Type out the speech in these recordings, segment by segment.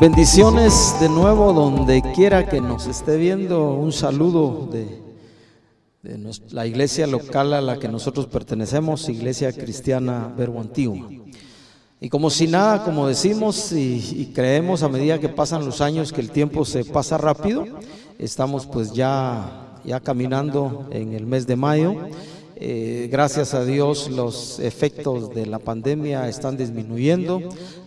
Bendiciones de nuevo donde quiera que nos esté viendo. Un saludo de, la iglesia local a la que nosotros pertenecemos, Iglesia Cristiana Verbo Antiguo. Y como si nada, como decimos y, creemos a medida que pasan los años que el tiempo se pasa rápido, estamos pues ya, ya caminando en el mes de mayo. Eh, gracias a Dios los efectos de la pandemia están disminuyendo.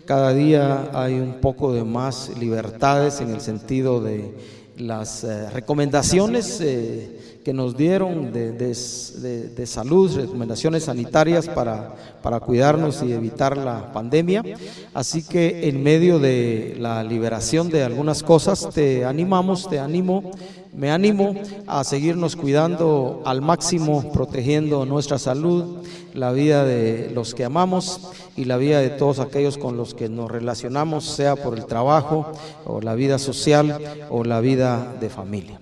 Cada día hay un poco de más libertades en el sentido de las eh, recomendaciones eh, que nos dieron de, salud, recomendaciones sanitarias para, para cuidarnos y evitar la pandemia. Así que en medio de la liberación de algunas cosas, te animamos, te animo, me animo a seguirnos cuidando al máximo, protegiendo nuestra salud, la vida de los que amamos y la vida de todos aquellos con los que nos relacionamos, sea por el trabajo o la vida social o la vida de familia.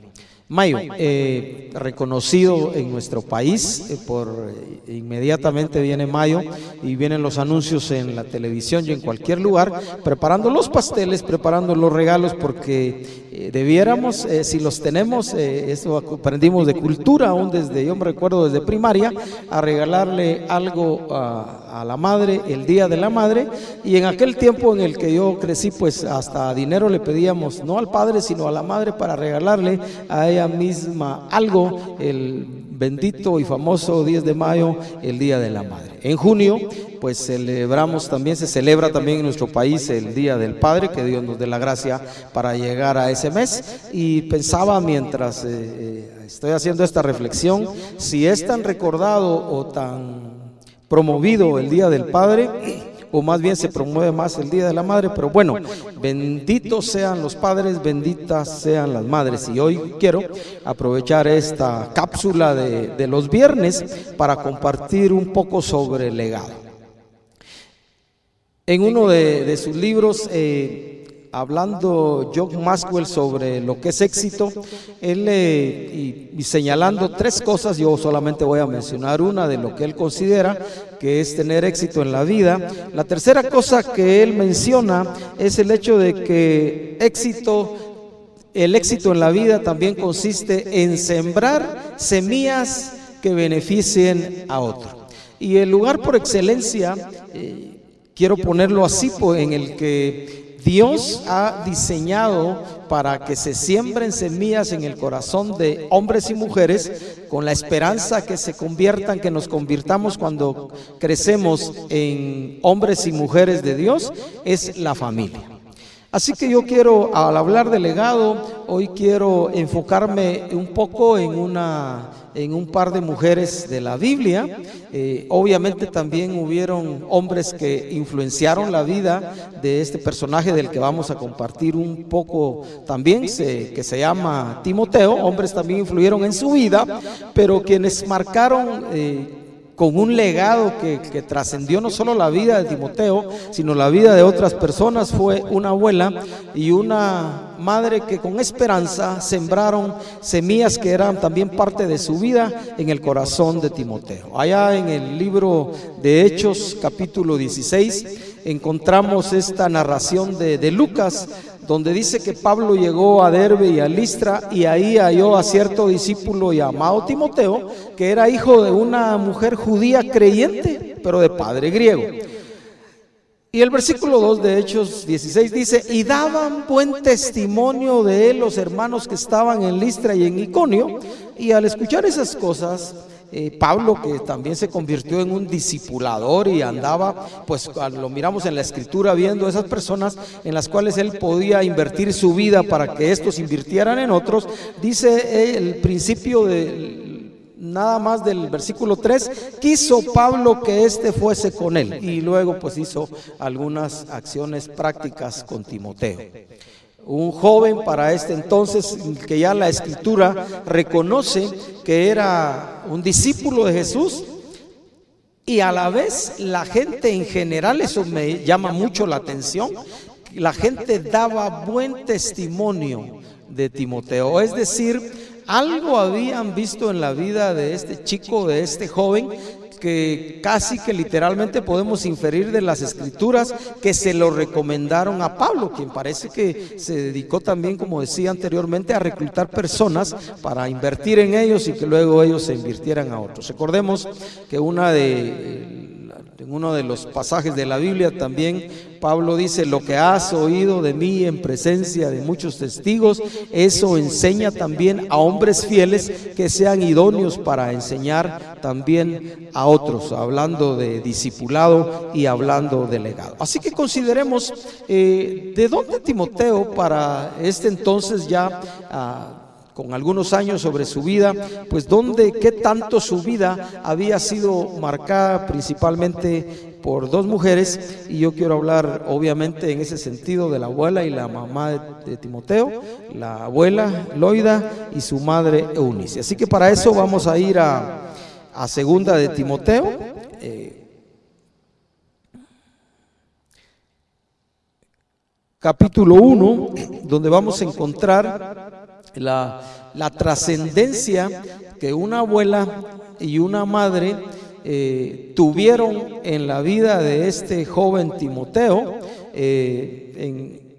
Mayo, eh, reconocido en nuestro país, eh, por eh, inmediatamente viene mayo y vienen los anuncios en la televisión y en cualquier lugar, preparando los pasteles, preparando los regalos, porque debiéramos, si los tenemos, eso aprendimos de cultura, aún desde, yo me recuerdo desde primaria, a regalarle algo a, a la madre el día de la madre, y en aquel tiempo en el que yo crecí, pues hasta dinero le pedíamos, no al padre, sino a la madre para regalarle a ella misma algo el bendito y famoso 10 de mayo, el Día de la Madre. En junio, pues celebramos también, se celebra también en nuestro país el Día del Padre, que Dios nos dé la gracia para llegar a ese mes. Y pensaba mientras eh, eh, estoy haciendo esta reflexión, si es tan recordado o tan promovido el Día del Padre, o más bien se promueve más el Día de la Madre, pero bueno, benditos sean los padres, benditas sean las madres. Y hoy quiero aprovechar esta cápsula de, los viernes para compartir un poco sobre el legado. En uno de, sus libros, eh, hablando John Maxwell sobre lo que es éxito, él y, señalando tres cosas, yo solamente voy a mencionar una de lo que él considera que es tener éxito en la vida. La tercera cosa que él menciona es el hecho de que éxito, el éxito en la vida también consiste en sembrar semillas que beneficien a otro. Y el lugar por excelencia, eh, quiero ponerlo así, pues, en el que Dios ha diseñado para que se siembren semillas en el corazón de hombres y mujeres con la esperanza que se conviertan, que nos convirtamos cuando crecemos en hombres y mujeres de Dios, es la familia. Así que yo quiero, al hablar de legado, hoy quiero enfocarme un poco en una en un par de mujeres de la Biblia. Eh, obviamente también hubieron hombres que influenciaron la vida de este personaje del que vamos a compartir un poco también, que se llama Timoteo. Hombres también influyeron en su vida, pero quienes marcaron... Eh, con un legado que trascendió no solo la vida de Timoteo, sino la vida de otras personas, fue una abuela y una madre que con esperanza sembraron semillas que eran también parte de su vida en el corazón de Timoteo. Allá en el libro de Hechos capítulo 16 encontramos esta narración de, de Lucas donde dice que Pablo llegó a Derbe y a Listra y ahí halló a cierto discípulo llamado Timoteo, que era hijo de una mujer judía creyente, pero de padre griego. Y el versículo 2 de Hechos 16 dice, y daban buen testimonio de él los hermanos que estaban en Listra y en Iconio, y al escuchar esas cosas, eh, Pablo, que también se convirtió en un discipulador y andaba, pues lo miramos en la escritura viendo esas personas en las cuales él podía invertir su vida para que estos invirtieran en otros, dice el principio de nada más del versículo 3, quiso Pablo que éste fuese con él y luego pues hizo algunas acciones prácticas con Timoteo. Un joven para este entonces que ya la escritura reconoce que era un discípulo de Jesús y a la vez la gente en general, eso me llama mucho la atención, la gente daba buen testimonio de Timoteo, es decir, algo habían visto en la vida de este chico, de este joven, que casi que literalmente podemos inferir de las escrituras que se lo recomendaron a Pablo, quien parece que se dedicó también, como decía anteriormente, a reclutar personas para invertir en ellos y que luego ellos se invirtieran a otros. Recordemos que una de en uno de los pasajes de la Biblia también Pablo dice, lo que has oído de mí en presencia de muchos testigos, eso enseña también a hombres fieles que sean idóneos para enseñar también a otros, hablando de discipulado y hablando de legado. Así que consideremos eh, de dónde Timoteo para este entonces ya... Ah, con algunos años sobre su vida, pues dónde, qué tanto su vida había sido marcada principalmente por dos mujeres, y yo quiero hablar obviamente en ese sentido de la abuela y la mamá de, Timoteo, la abuela Loida y su madre Eunice. Así que para eso vamos a ir a, segunda de Timoteo. Eh, capítulo 1, donde vamos a encontrar la, trascendencia que una abuela y una madre eh, tuvieron en la vida de este joven Timoteo. Eh, en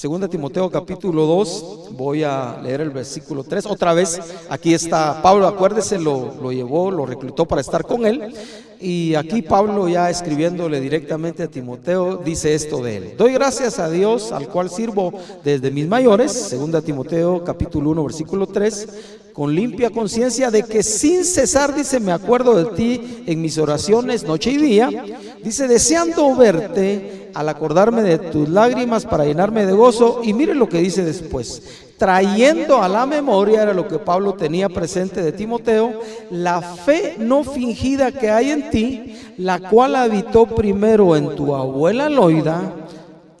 2 Timoteo capítulo 2, voy a leer el versículo 3. Otra vez, aquí está Pablo, acuérdese, lo, lo llevó, lo reclutó para estar con él. Y aquí Pablo ya escribiéndole directamente a Timoteo dice esto de él. Doy gracias a Dios al cual sirvo desde mis mayores, segunda Timoteo capítulo 1 versículo 3, con limpia conciencia de que sin cesar, dice, me acuerdo de ti en mis oraciones noche y día, dice, deseando verte al acordarme de tus lágrimas para llenarme de gozo. Y mire lo que dice después, trayendo a la memoria, era lo que Pablo tenía presente de Timoteo, la fe no fingida que hay en ti, la cual habitó primero en tu abuela Loida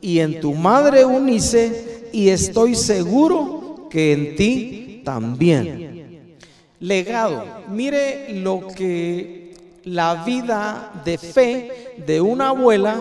y en tu madre Unice, y estoy seguro que en ti también. Legado, mire lo que la vida de fe de una abuela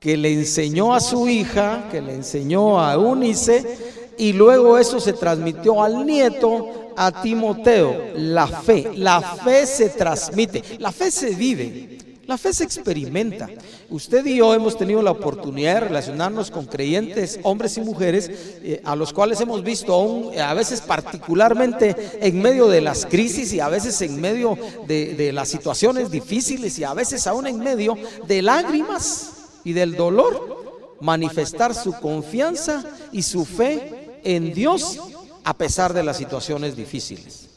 que le enseñó a su hija, que le enseñó a Eunice, y luego eso se transmitió al nieto, a Timoteo. La fe, la fe se transmite, la fe se vive. La fe se experimenta. Usted y yo hemos tenido la oportunidad de relacionarnos con creyentes, hombres y mujeres, eh, a los cuales hemos visto aún, a veces particularmente en medio de las crisis y a veces en medio de, de las situaciones difíciles y a veces aún en medio de lágrimas y del dolor, manifestar su confianza y su fe en Dios a pesar de las situaciones difíciles.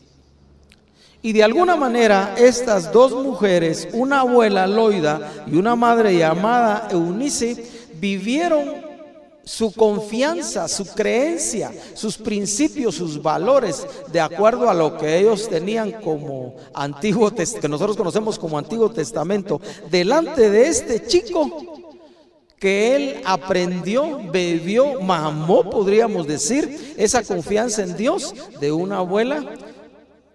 Y de alguna manera estas dos mujeres, una abuela Loida y una madre llamada Eunice, vivieron su confianza, su creencia, sus principios, sus valores, de acuerdo a lo que ellos tenían como antiguo, que nosotros conocemos como Antiguo Testamento, delante de este chico que él aprendió, bebió, mamó, podríamos decir, esa confianza en Dios de una abuela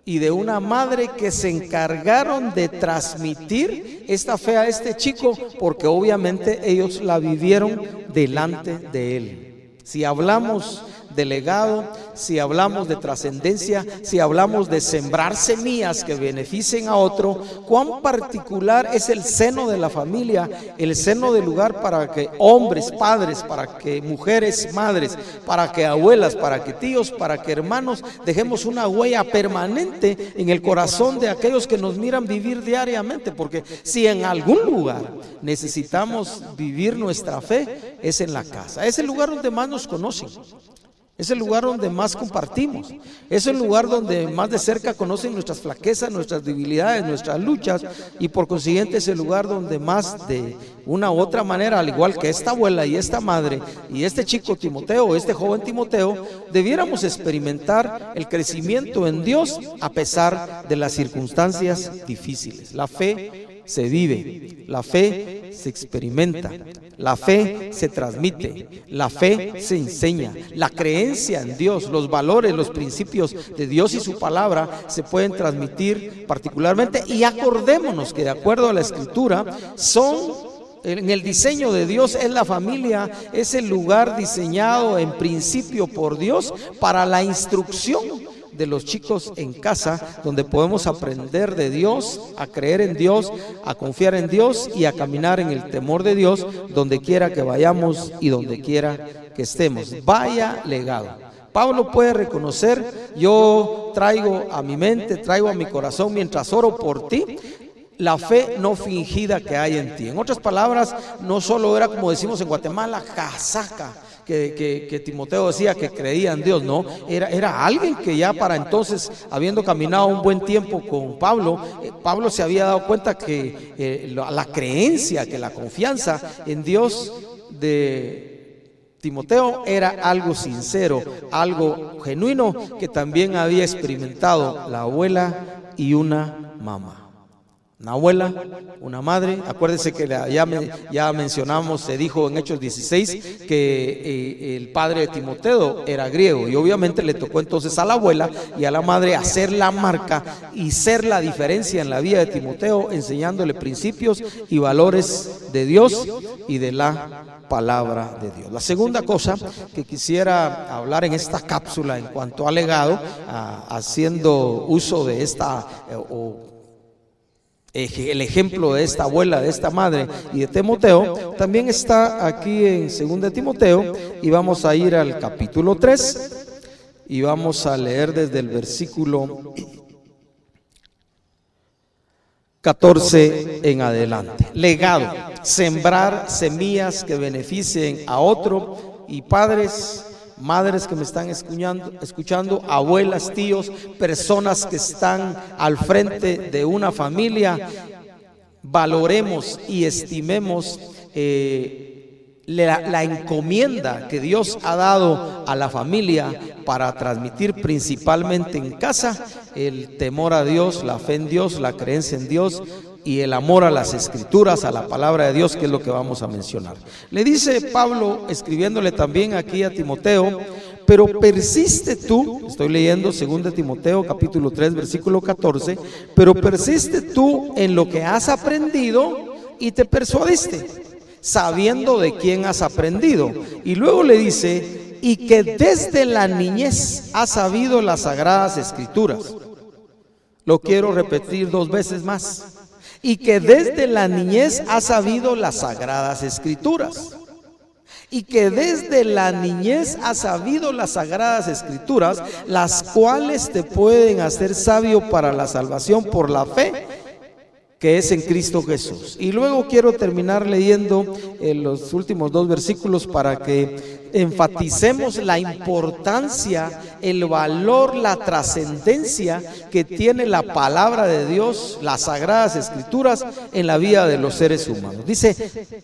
y de una madre que se encargaron de transmitir esta fe a este chico, porque obviamente ellos la vivieron delante de él. Si hablamos de legado, si hablamos de trascendencia, si hablamos de sembrar semillas que beneficien a otro, cuán particular es el seno de la familia, el seno del lugar para que hombres, padres, para que mujeres, madres, para que abuelas, para que tíos, para que hermanos, dejemos una huella permanente en el corazón de aquellos que nos miran vivir diariamente, porque si en algún lugar necesitamos vivir nuestra fe, es en la casa, es el lugar donde más nos conocen. Es el lugar donde más compartimos. Es el lugar donde más de cerca conocen nuestras flaquezas, nuestras debilidades, nuestras luchas. Y por consiguiente es el lugar donde más de una u otra manera, al igual que esta abuela y esta madre y este chico Timoteo, este joven Timoteo, debiéramos experimentar el crecimiento en Dios a pesar de las circunstancias difíciles. La fe se vive, la fe se experimenta, la fe se transmite, la fe se enseña, la creencia en Dios, los valores, los principios de Dios y su palabra se pueden transmitir particularmente y acordémonos que de acuerdo a la escritura son en el diseño de Dios es la familia, es el lugar diseñado en principio por Dios para la instrucción de los chicos en casa, donde podemos aprender de Dios, a creer en Dios, a confiar en Dios y a caminar en el temor de Dios, donde quiera que vayamos y donde quiera que estemos. Vaya legado. Pablo puede reconocer, yo traigo a mi mente, traigo a mi corazón mientras oro por ti, la fe no fingida que hay en ti. En otras palabras, no solo era como decimos en Guatemala, casaca. Que, Timoteo decía que creía en Dios, no, era, era alguien que ya para entonces, habiendo caminado un buen tiempo con Pablo, eh, Pablo se había dado cuenta que eh, la creencia, que la confianza en Dios de Timoteo era algo sincero, algo genuino que también había experimentado la abuela y una mamá. Una abuela, una madre. Acuérdese que ya, ya mencionamos, se dijo en Hechos 16 que eh, el padre de Timoteo era griego y obviamente le tocó entonces a la abuela y a la madre hacer la marca y ser la diferencia en la vida de Timoteo, enseñándole principios y valores de Dios y de la palabra de Dios. La segunda cosa que quisiera hablar en esta cápsula en cuanto al legado, haciendo uso de esta eh, el ejemplo de esta abuela, de esta madre y de Timoteo, también está aquí en 2 Timoteo y vamos a ir al capítulo 3 y vamos a leer desde el versículo 14 en adelante. Legado, sembrar semillas que beneficien a otro y padres madres que me están escuchando, escuchando, abuelas, tíos, personas que están al frente de una familia, valoremos y estimemos eh, la, la, encomienda que Dios ha dado a la familia para transmitir principalmente en casa el temor a Dios, la fe en Dios, la creencia en Dios, y el amor a las escrituras, a la palabra de Dios, que es lo que vamos a mencionar. Le dice Pablo, escribiéndole también aquí a Timoteo, pero persiste tú, estoy leyendo 2 Timoteo capítulo 3 versículo 14, pero persiste tú en lo que has aprendido y te persuadiste, sabiendo de quién has aprendido. Y luego le dice, y que desde la niñez has sabido las sagradas escrituras. Lo quiero repetir dos veces más y que desde la niñez ha sabido las sagradas escrituras. Y que desde la niñez ha sabido las sagradas escrituras, las cuales te pueden hacer sabio para la salvación por la fe que es en Cristo Jesús. Y luego quiero terminar leyendo eh, los últimos dos versículos para que enfaticemos la importancia, el valor, la trascendencia que tiene la palabra de Dios, las sagradas escrituras en la vida de los seres humanos. Dice,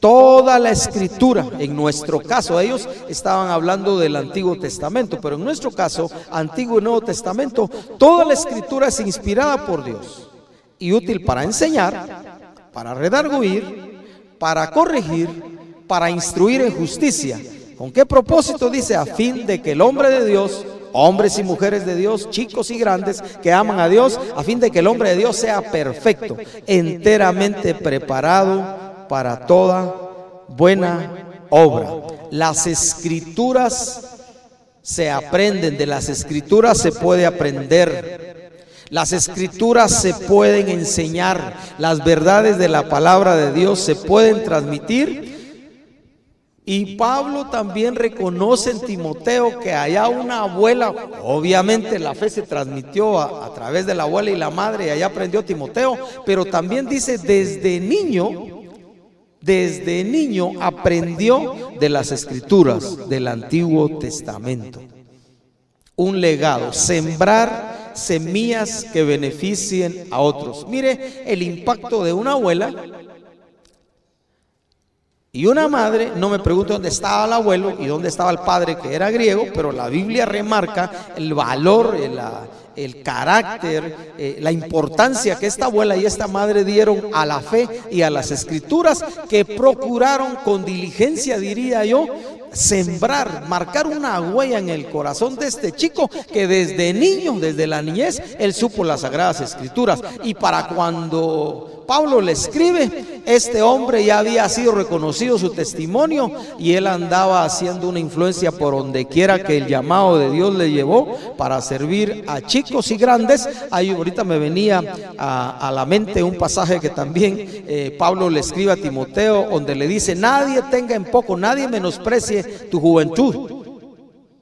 toda la escritura, en nuestro caso, ellos estaban hablando del Antiguo Testamento, pero en nuestro caso, Antiguo y Nuevo Testamento, toda la escritura es inspirada por Dios y útil para enseñar, para redarguir, para corregir, para instruir en justicia. ¿Con qué propósito dice? A fin de que el hombre de Dios, hombres y mujeres de Dios, chicos y grandes que aman a Dios, a fin de que el hombre de Dios sea perfecto, enteramente preparado para toda buena obra. Las escrituras se aprenden, de las escrituras se puede aprender. Las escrituras se pueden enseñar, las verdades de la palabra de Dios se pueden transmitir. Y Pablo también reconoce en Timoteo que allá una abuela, obviamente la fe se transmitió a, través de la abuela y la madre, y allá aprendió Timoteo, pero también dice desde niño, desde niño aprendió de las escrituras del Antiguo Testamento. Un legado, sembrar semillas que beneficien a otros. Mire el impacto de una abuela y una madre, no me pregunto dónde estaba el abuelo y dónde estaba el padre que era griego, pero la Biblia remarca el valor, el, el carácter, eh, la importancia que esta abuela y esta madre dieron a la fe y a las escrituras que procuraron con diligencia, diría yo, sembrar, marcar una huella en el corazón de este chico que desde niño, desde la niñez, él supo las sagradas escrituras. Y para cuando Pablo le escribe, este hombre ya había sido reconocido su testimonio y él andaba haciendo una influencia por donde quiera que el llamado de Dios le llevó para servir a chicos y grandes. Ahí ahorita me venía a, la mente un pasaje que también eh, Pablo le escribe a Timoteo, donde le dice, nadie tenga en poco, nadie menosprecie tu juventud.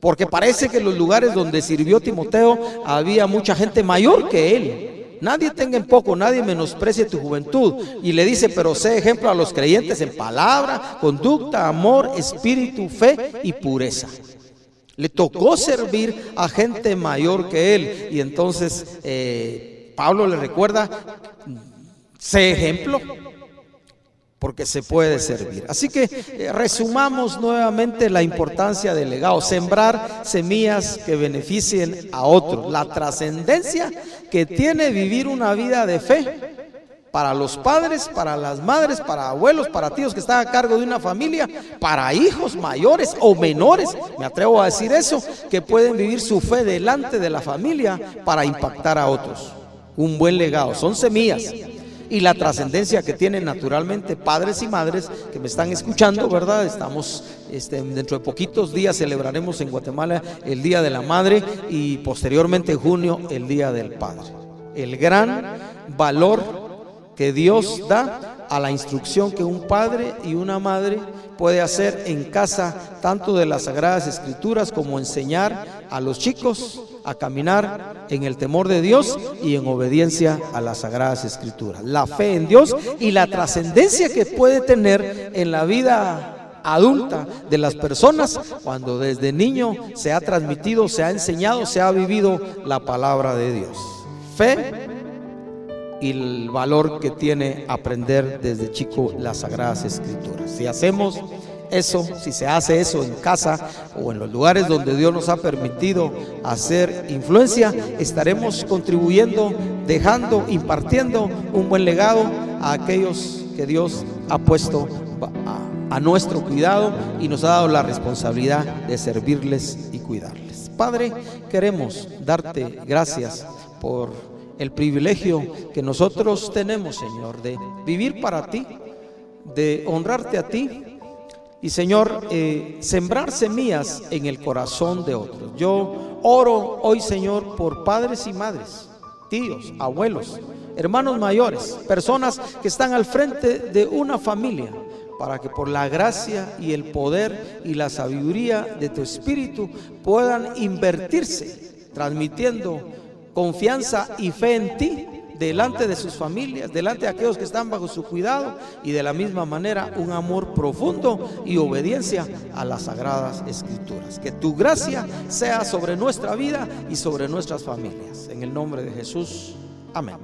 Porque parece que en los lugares donde sirvió Timoteo había mucha gente mayor que él. Nadie tenga en poco, nadie menosprecie tu juventud. Y le dice, pero sé ejemplo a los creyentes en palabra, conducta, amor, espíritu, fe y pureza. Le tocó servir a gente mayor que él. Y entonces eh, Pablo le recuerda, sé ejemplo porque se puede servir. Así que eh, resumamos nuevamente la importancia del legado, sembrar semillas que beneficien a otros, la trascendencia que tiene vivir una vida de fe para los padres, para las madres, para abuelos, para tíos que están a cargo de una familia, para hijos mayores o menores, me atrevo a decir eso, que pueden vivir su fe delante de la familia para impactar a otros. Un buen legado, son semillas y la trascendencia que tienen naturalmente padres y madres que me están escuchando, ¿verdad? Estamos este, dentro de poquitos días celebraremos en Guatemala el Día de la Madre y posteriormente en junio el Día del Padre. El gran valor que Dios da a la instrucción que un padre y una madre puede hacer en casa, tanto de las Sagradas Escrituras como enseñar a los chicos a caminar en el temor de Dios y en obediencia a las sagradas escrituras. La fe en Dios y la trascendencia que puede tener en la vida adulta de las personas cuando desde niño se ha transmitido, se ha enseñado, se ha vivido la palabra de Dios. Fe y el valor que tiene aprender desde chico las sagradas escrituras. Si hacemos eso, si se hace eso en casa o en los lugares donde Dios nos ha permitido hacer influencia, estaremos contribuyendo, dejando, impartiendo un buen legado a aquellos que Dios ha puesto a, nuestro cuidado y nos ha dado la responsabilidad de servirles y cuidarles. Padre, queremos darte gracias por el privilegio que nosotros tenemos, Señor, de vivir para ti, de honrarte a ti y Señor, eh, sembrar semillas en el corazón de otros. Yo oro hoy, Señor, por padres y madres, tíos, abuelos, hermanos mayores, personas que están al frente de una familia, para que por la gracia y el poder y la sabiduría de tu Espíritu puedan invertirse, transmitiendo confianza y fe en ti delante de sus familias, delante de aquellos que están bajo su cuidado y de la misma manera un amor profundo y obediencia a las sagradas escrituras. Que tu gracia sea sobre nuestra vida y sobre nuestras familias. En el nombre de Jesús. Amén.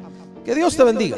Que Dios te bendiga.